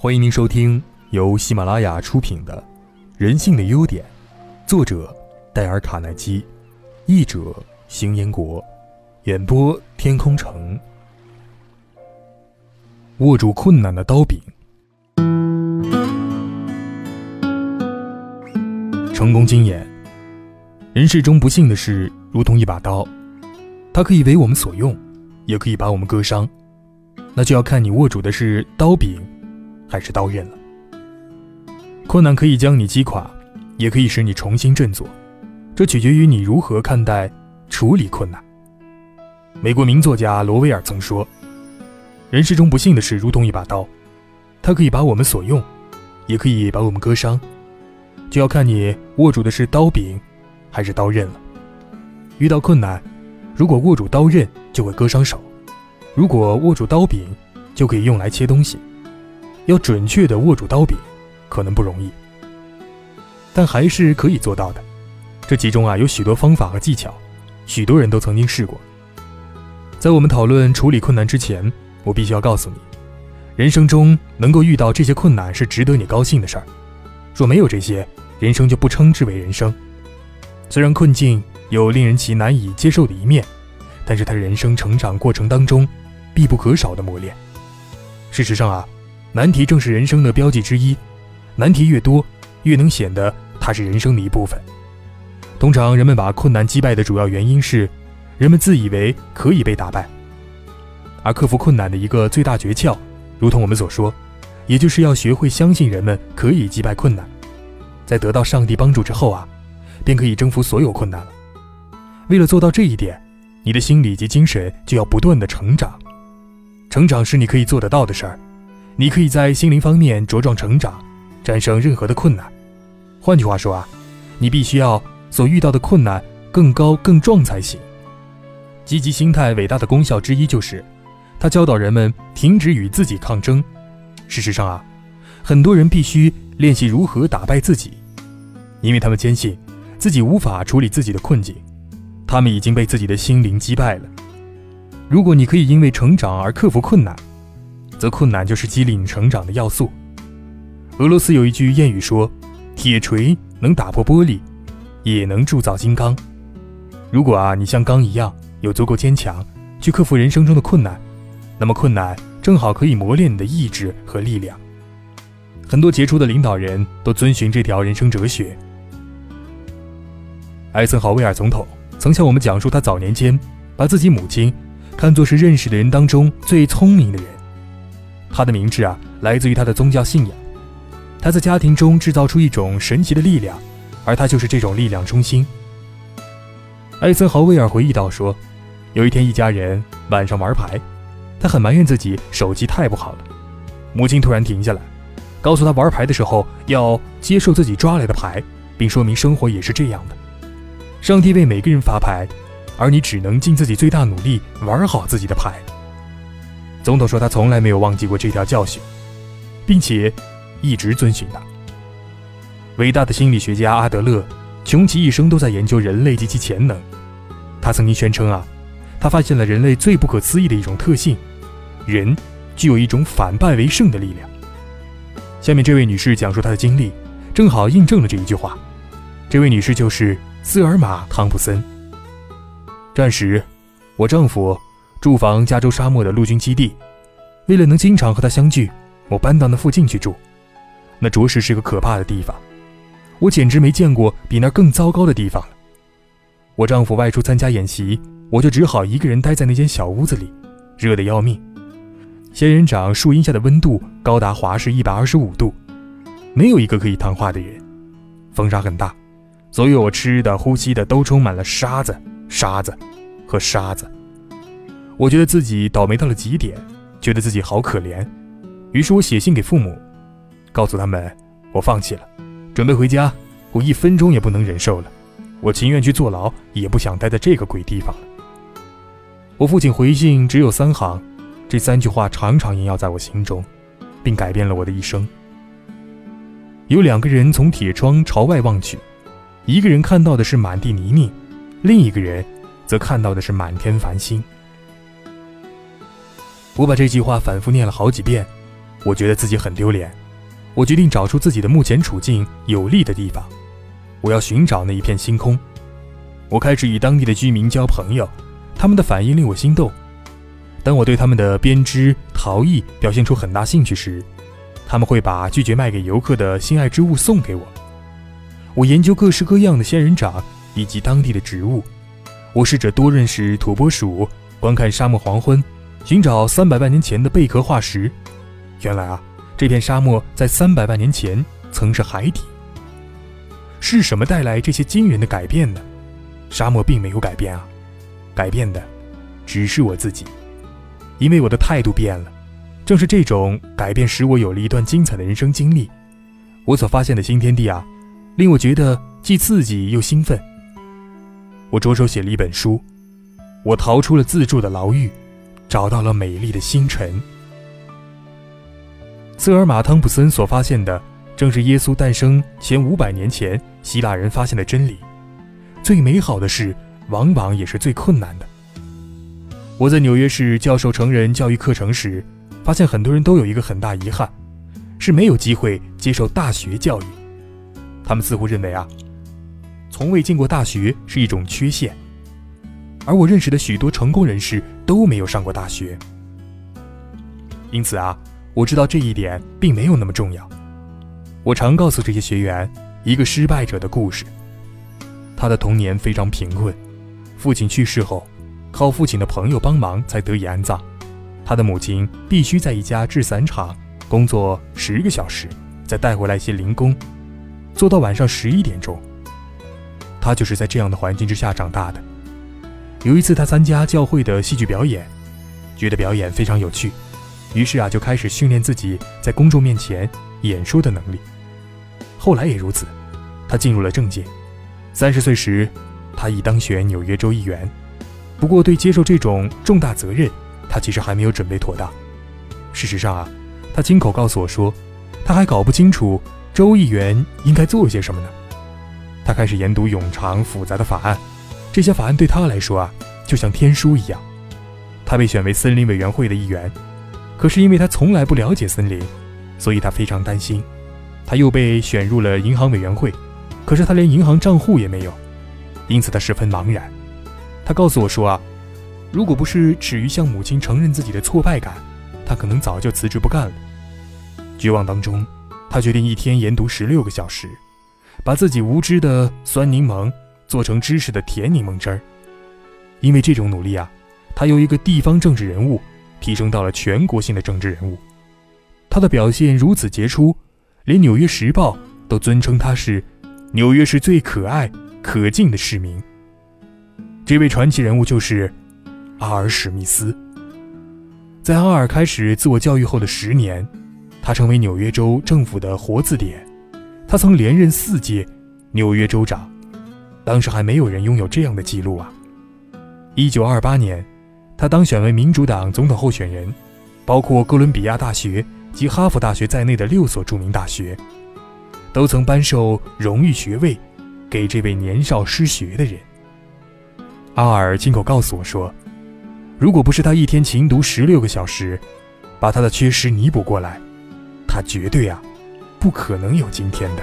欢迎您收听由喜马拉雅出品的《人性的优点》，作者戴尔·卡耐基，译者邢彦国，演播天空城。握住困难的刀柄，成功经验。人世中不幸的事，如同一把刀，它可以为我们所用，也可以把我们割伤。那就要看你握住的是刀柄。还是刀刃了。困难可以将你击垮，也可以使你重新振作，这取决于你如何看待、处理困难。美国名作家罗威尔曾说：“人世中不幸的事如同一把刀，它可以把我们所用，也可以把我们割伤，就要看你握住的是刀柄，还是刀刃了。遇到困难，如果握住刀刃，就会割伤手；如果握住刀柄，就可以用来切东西。”要准确地握住刀柄，可能不容易，但还是可以做到的。这其中啊有许多方法和技巧，许多人都曾经试过。在我们讨论处理困难之前，我必须要告诉你，人生中能够遇到这些困难是值得你高兴的事儿。若没有这些，人生就不称之为人生。虽然困境有令人其难以接受的一面，但是它人生成长过程当中必不可少的磨练。事实上啊。难题正是人生的标记之一，难题越多，越能显得它是人生的一部分。通常人们把困难击败的主要原因是，人们自以为可以被打败，而克服困难的一个最大诀窍，如同我们所说，也就是要学会相信人们可以击败困难，在得到上帝帮助之后啊，便可以征服所有困难了。为了做到这一点，你的心理及精神就要不断的成长，成长是你可以做得到的事儿。你可以在心灵方面茁壮成长，战胜任何的困难。换句话说啊，你必须要所遇到的困难更高更壮才行。积极心态伟大的功效之一就是，它教导人们停止与自己抗争。事实上啊，很多人必须练习如何打败自己，因为他们坚信自己无法处理自己的困境，他们已经被自己的心灵击败了。如果你可以因为成长而克服困难，则困难就是激励你成长的要素。俄罗斯有一句谚语说：“铁锤能打破玻璃，也能铸造金刚。”如果啊，你像钢一样有足够坚强，去克服人生中的困难，那么困难正好可以磨练你的意志和力量。很多杰出的领导人都遵循这条人生哲学。艾森豪威尔总统曾向我们讲述，他早年间把自己母亲看作是认识的人当中最聪明的人。他的明智啊，来自于他的宗教信仰。他在家庭中制造出一种神奇的力量，而他就是这种力量中心。艾森豪威尔回忆道：“说，有一天一家人晚上玩牌，他很埋怨自己手气太不好了。母亲突然停下来，告诉他玩牌的时候要接受自己抓来的牌，并说明生活也是这样的。上帝为每个人发牌，而你只能尽自己最大努力玩好自己的牌。”总统说，他从来没有忘记过这条教训，并且一直遵循它。伟大的心理学家阿德勒，穷其一生都在研究人类及其潜能。他曾经宣称啊，他发现了人类最不可思议的一种特性：人具有一种反败为胜的力量。下面这位女士讲述她的经历，正好印证了这一句话。这位女士就是斯尔玛·汤普森。战时，我丈夫。住房加州沙漠的陆军基地，为了能经常和他相聚，我搬到那附近去住。那着实是个可怕的地方，我简直没见过比那更糟糕的地方了。我丈夫外出参加演习，我就只好一个人待在那间小屋子里，热得要命。仙人掌树荫下的温度高达华氏一百二十五度，没有一个可以谈话的人。风沙很大，所有我吃的、呼吸的都充满了沙子、沙子和沙子。我觉得自己倒霉到了极点，觉得自己好可怜，于是我写信给父母，告诉他们我放弃了，准备回家。我一分钟也不能忍受了，我情愿去坐牢，也不想待在这个鬼地方了。我父亲回信只有三行，这三句话常常萦绕在我心中，并改变了我的一生。有两个人从铁窗朝外望去，一个人看到的是满地泥泞，另一个人则看到的是满天繁星。我把这句话反复念了好几遍，我觉得自己很丢脸。我决定找出自己的目前处境有利的地方，我要寻找那一片星空。我开始与当地的居民交朋友，他们的反应令我心动。当我对他们的编织陶艺表现出很大兴趣时，他们会把拒绝卖给游客的心爱之物送给我。我研究各式各样的仙人掌以及当地的植物，我试着多认识土拨鼠，观看沙漠黄昏，寻找三百万年前的贝壳化石。原来啊。这片沙漠在三百万年前曾是海底。是什么带来这些惊人的改变呢？沙漠并没有改变啊，改变的只是我自己，因为我的态度变了。正是这种改变使我有了一段精彩的人生经历。我所发现的新天地啊，令我觉得既刺激又兴奋。我着手写了一本书，我逃出了自助的牢狱，找到了美丽的星辰。瑟尔玛·汤普森所发现的，正是耶稣诞生前五百年前希腊人发现的真理。最美好的事，往往也是最困难的。我在纽约市教授成人教育课程时，发现很多人都有一个很大遗憾，是没有机会接受大学教育。他们似乎认为啊，从未进过大学是一种缺陷。而我认识的许多成功人士都没有上过大学，因此啊。我知道这一点并没有那么重要。我常告诉这些学员一个失败者的故事。他的童年非常贫困，父亲去世后，靠父亲的朋友帮忙才得以安葬。他的母亲必须在一家制伞厂工作十个小时，再带回来一些零工，做到晚上十一点钟。他就是在这样的环境之下长大的。有一次，他参加教会的戏剧表演，觉得表演非常有趣。于是啊，就开始训练自己在公众面前演说的能力。后来也如此，他进入了政界。三十岁时，他已当选纽约州议员。不过，对接受这种重大责任，他其实还没有准备妥当。事实上啊，他亲口告诉我说，他还搞不清楚州议员应该做些什么呢。他开始研读冗长复杂的法案，这些法案对他来说啊，就像天书一样。他被选为森林委员会的一员。可是因为他从来不了解森林，所以他非常担心。他又被选入了银行委员会，可是他连银行账户也没有，因此他十分茫然。他告诉我说啊，如果不是耻于向母亲承认自己的挫败感，他可能早就辞职不干了。绝望当中，他决定一天研读十六个小时，把自己无知的酸柠檬做成知识的甜柠檬汁儿。因为这种努力啊，他由一个地方政治人物。提升到了全国性的政治人物，他的表现如此杰出，连《纽约时报》都尊称他是纽约市最可爱、可敬的市民。这位传奇人物就是阿尔史密斯。在阿尔开始自我教育后的十年，他成为纽约州政府的活字典。他曾连任四届纽约州长，当时还没有人拥有这样的记录啊！一九二八年。他当选为民主党总统候选人，包括哥伦比亚大学及哈佛大学在内的六所著名大学，都曾颁授荣誉学位给这位年少失学的人。阿尔亲口告诉我说：“如果不是他一天勤读十六个小时，把他的缺失弥补过来，他绝对啊，不可能有今天的。”